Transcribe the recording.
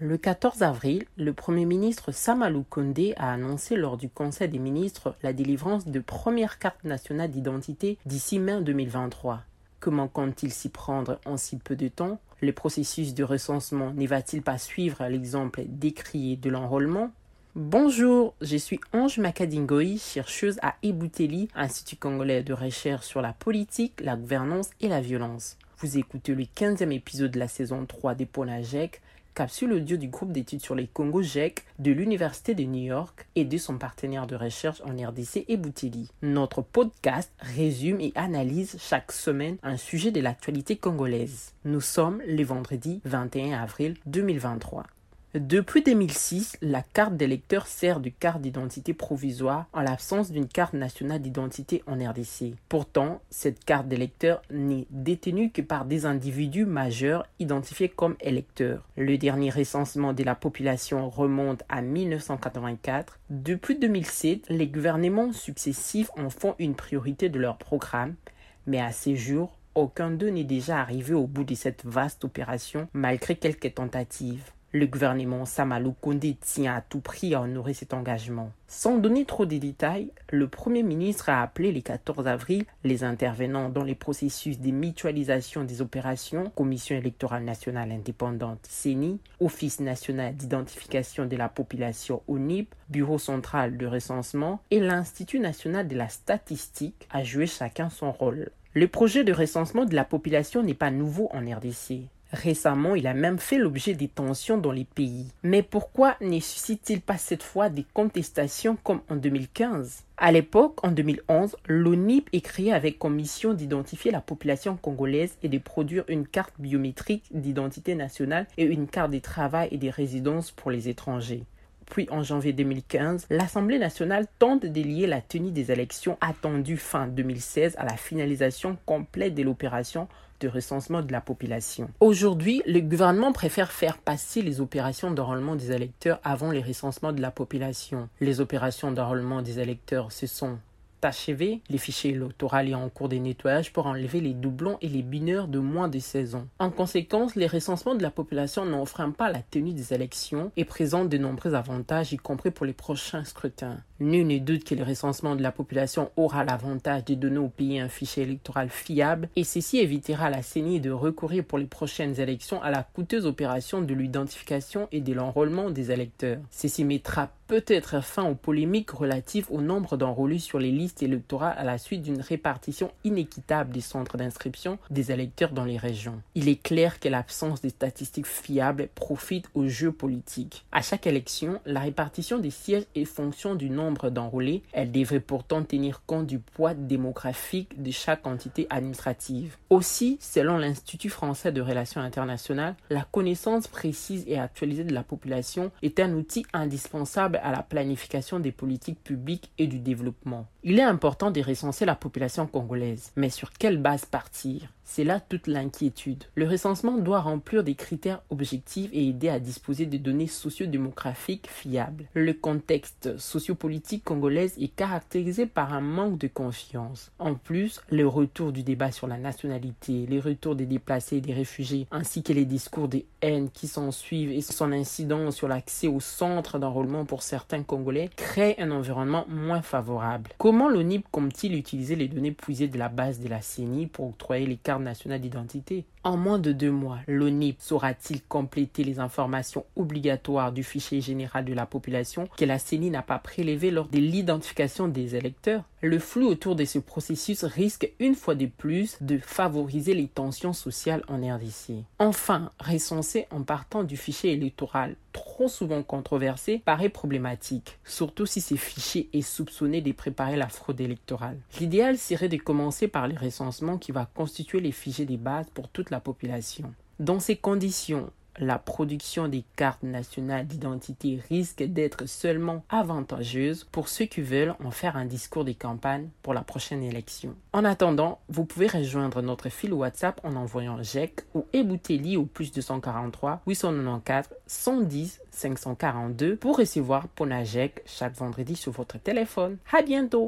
Le 14 avril, le Premier ministre Samalou Kondé a annoncé lors du Conseil des ministres la délivrance de premières cartes nationales d'identité d'ici mai 2023. Comment compte-t-il s'y prendre en si peu de temps? Le processus de recensement ne va-t-il pas suivre l'exemple décrié de l'enrôlement? Bonjour, je suis Ange Makadingoï, chercheuse à Ebouteli, Institut congolais de recherche sur la politique, la gouvernance et la violence. Vous écoutez le 15e épisode de la saison 3 des Ponajek, capsule audio du groupe d'études sur les Congo GEC de l'Université de New York et de son partenaire de recherche en RDC et Notre podcast résume et analyse chaque semaine un sujet de l'actualité congolaise. Nous sommes le vendredi 21 avril 2023. Depuis 2006, la carte d'électeur sert de carte d'identité provisoire en l'absence d'une carte nationale d'identité en RDC. Pourtant, cette carte d'électeur n'est détenue que par des individus majeurs identifiés comme électeurs. Le dernier recensement de la population remonte à 1984. Depuis 2007, les gouvernements successifs en font une priorité de leur programme, mais à ces jours, aucun d'eux n'est déjà arrivé au bout de cette vaste opération malgré quelques tentatives. Le gouvernement Samalou Kondé tient à tout prix à honorer cet engagement. Sans donner trop de détails, le Premier ministre a appelé le 14 avril les intervenants dans les processus de mutualisation des opérations, Commission électorale nationale indépendante CENI, Office national d'identification de la population ONIP, Bureau central de recensement et l'Institut national de la statistique à jouer chacun son rôle. Le projet de recensement de la population n'est pas nouveau en RDC. Récemment, il a même fait l'objet des tensions dans les pays. Mais pourquoi ne suscite-t-il pas cette fois des contestations comme en 2015 À l'époque, en 2011, l'ONIP est créé avec comme mission d'identifier la population congolaise et de produire une carte biométrique d'identité nationale et une carte de travail et de résidence pour les étrangers. Puis en janvier 2015, l'Assemblée nationale tente de lier la tenue des élections attendues fin 2016 à la finalisation complète de l'opération de recensement de la population. Aujourd'hui, le gouvernement préfère faire passer les opérations d'enrôlement des électeurs avant les recensements de la population. Les opérations d'enrôlement des électeurs, ce sont achevé, les fichiers électoraux est en cours de nettoyage pour enlever les doublons et les bineurs de moins de 16 ans. En conséquence, les recensements de la population n'offrent pas la tenue des élections et présentent de nombreux avantages, y compris pour les prochains scrutins. Nul ne doute que le recensement de la population aura l'avantage de donner au pays un fichier électoral fiable et ceci évitera la CENI de recourir pour les prochaines élections à la coûteuse opération de l'identification et de l'enrôlement des électeurs. Ceci mettra peut-être fin aux polémiques relatives au nombre d'enrôlés sur les listes électorales à la suite d'une répartition inéquitable des centres d'inscription des électeurs dans les régions. Il est clair que l'absence de statistiques fiables profite aux jeux politiques. À chaque élection, la répartition des sièges est fonction du nombre d'enrôlés. Elle devrait pourtant tenir compte du poids démographique de chaque entité administrative. Aussi, selon l'Institut français de relations internationales, la connaissance précise et actualisée de la population est un outil indispensable à la planification des politiques publiques et du développement. Il est important de recenser la population congolaise, mais sur quelle base partir? C'est là toute l'inquiétude. Le recensement doit remplir des critères objectifs et aider à disposer de données sociodémographiques fiables. Le contexte sociopolitique congolais est caractérisé par un manque de confiance. En plus, le retour du débat sur la nationalité, les retours des déplacés et des réfugiés, ainsi que les discours de haine qui s'en suivent et son incidence sur l'accès au centre d'enrôlement pour certains Congolais créent un environnement moins favorable. Comment l'ONIP compte-t-il utiliser les données puisées de la base de la CENI pour octroyer les cartes nationale d'identité? En moins de deux mois, l'ONIP saura-t-il compléter les informations obligatoires du fichier général de la population que la CENI n'a pas prélevé lors de l'identification des électeurs? Le flou autour de ce processus risque une fois de plus de favoriser les tensions sociales en RDC. Enfin, recenser en partant du fichier électoral trop souvent controversé paraît problématique, surtout si ce fichier est soupçonné de préparer la fraude électorale. L'idéal serait de commencer par le recensement qui va constituer les fichiers des bases pour toute la population. Dans ces conditions, la production des cartes nationales d'identité risque d'être seulement avantageuse pour ceux qui veulent en faire un discours de campagne pour la prochaine élection. En attendant, vous pouvez rejoindre notre fil WhatsApp en envoyant GEC ou Ebouteli au plus 243 894 110 542 pour recevoir Ponajek chaque vendredi sur votre téléphone. À bientôt!